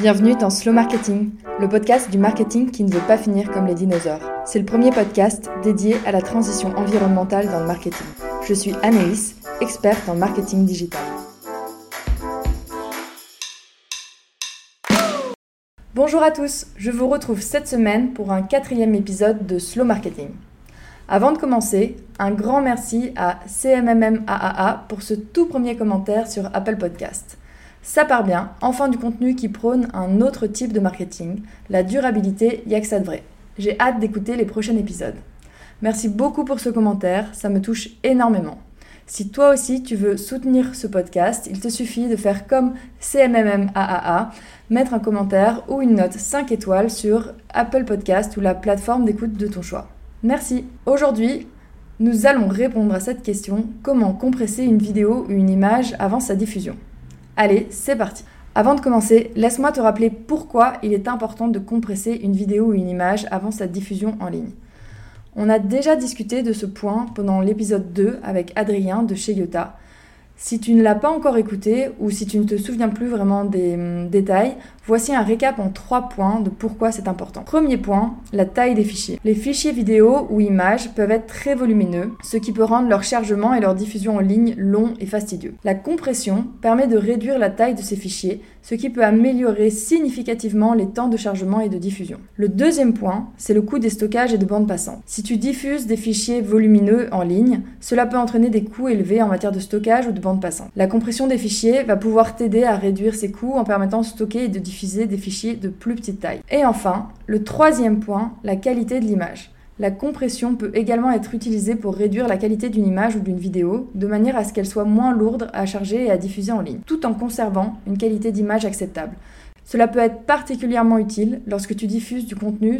Bienvenue dans Slow Marketing, le podcast du marketing qui ne veut pas finir comme les dinosaures. C'est le premier podcast dédié à la transition environnementale dans le marketing. Je suis Anaïs, experte en marketing digital. Bonjour à tous, je vous retrouve cette semaine pour un quatrième épisode de Slow Marketing. Avant de commencer, un grand merci à CMMMAAA pour ce tout premier commentaire sur Apple Podcast. Ça part bien, enfin du contenu qui prône un autre type de marketing, la durabilité, y'a que ça de vrai. J'ai hâte d'écouter les prochains épisodes. Merci beaucoup pour ce commentaire, ça me touche énormément. Si toi aussi tu veux soutenir ce podcast, il te suffit de faire comme CMMMAAA, mettre un commentaire ou une note 5 étoiles sur Apple Podcast ou la plateforme d'écoute de ton choix. Merci. Aujourd'hui, nous allons répondre à cette question comment compresser une vidéo ou une image avant sa diffusion? Allez, c'est parti. Avant de commencer, laisse-moi te rappeler pourquoi il est important de compresser une vidéo ou une image avant sa diffusion en ligne. On a déjà discuté de ce point pendant l'épisode 2 avec Adrien de chez Yota, si tu ne l'as pas encore écouté ou si tu ne te souviens plus vraiment des hum, détails, voici un récap en trois points de pourquoi c'est important. Premier point, la taille des fichiers. Les fichiers vidéo ou images peuvent être très volumineux, ce qui peut rendre leur chargement et leur diffusion en ligne long et fastidieux. La compression permet de réduire la taille de ces fichiers, ce qui peut améliorer significativement les temps de chargement et de diffusion. Le deuxième point, c'est le coût des stockages et de bandes passantes. Si tu diffuses des fichiers volumineux en ligne, cela peut entraîner des coûts élevés en matière de stockage ou de La compression des fichiers va pouvoir t'aider à réduire ces coûts en permettant de stocker et de diffuser des fichiers de plus petite taille. Et enfin, le troisième point, la qualité de l'image. La compression peut également être utilisée pour réduire la qualité d'une image ou d'une vidéo, de manière à ce qu'elle soit moins lourde à charger et à diffuser en ligne, tout en conservant une qualité d'image acceptable. Cela peut être particulièrement utile lorsque tu diffuses du contenu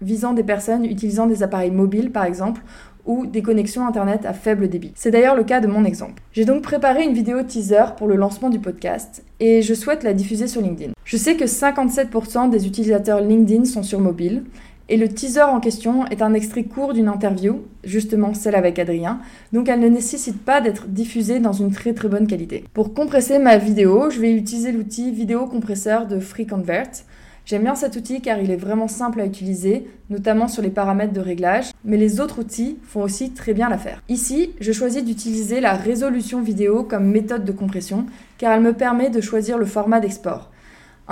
visant des personnes utilisant des appareils mobiles par exemple, ou des connexions Internet à faible débit. C'est d'ailleurs le cas de mon exemple. J'ai donc préparé une vidéo teaser pour le lancement du podcast et je souhaite la diffuser sur LinkedIn. Je sais que 57% des utilisateurs LinkedIn sont sur mobile et le teaser en question est un extrait court d'une interview, justement celle avec Adrien, donc elle ne nécessite pas d'être diffusée dans une très très bonne qualité. Pour compresser ma vidéo, je vais utiliser l'outil vidéo compresseur de FreeConvert. J'aime bien cet outil car il est vraiment simple à utiliser, notamment sur les paramètres de réglage, mais les autres outils font aussi très bien l'affaire. Ici, je choisis d'utiliser la résolution vidéo comme méthode de compression car elle me permet de choisir le format d'export.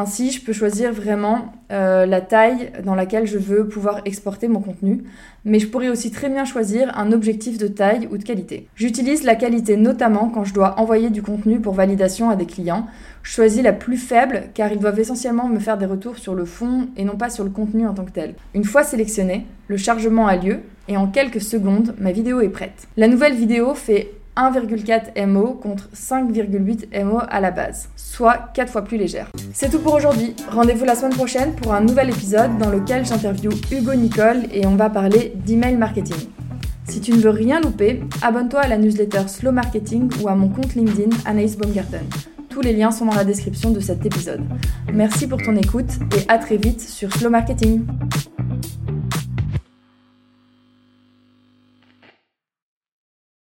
Ainsi, je peux choisir vraiment euh, la taille dans laquelle je veux pouvoir exporter mon contenu, mais je pourrais aussi très bien choisir un objectif de taille ou de qualité. J'utilise la qualité notamment quand je dois envoyer du contenu pour validation à des clients. Je choisis la plus faible car ils doivent essentiellement me faire des retours sur le fond et non pas sur le contenu en tant que tel. Une fois sélectionné, le chargement a lieu et en quelques secondes, ma vidéo est prête. La nouvelle vidéo fait 1,4 MO contre 5,8 MO à la base, soit 4 fois plus légère. C'est tout pour aujourd'hui. Rendez-vous la semaine prochaine pour un nouvel épisode dans lequel j'interviewe Hugo Nicole et on va parler d'email marketing. Si tu ne veux rien louper, abonne-toi à la newsletter Slow Marketing ou à mon compte LinkedIn Anaïs Baumgarten. Tous les liens sont dans la description de cet épisode. Merci pour ton écoute et à très vite sur Slow Marketing.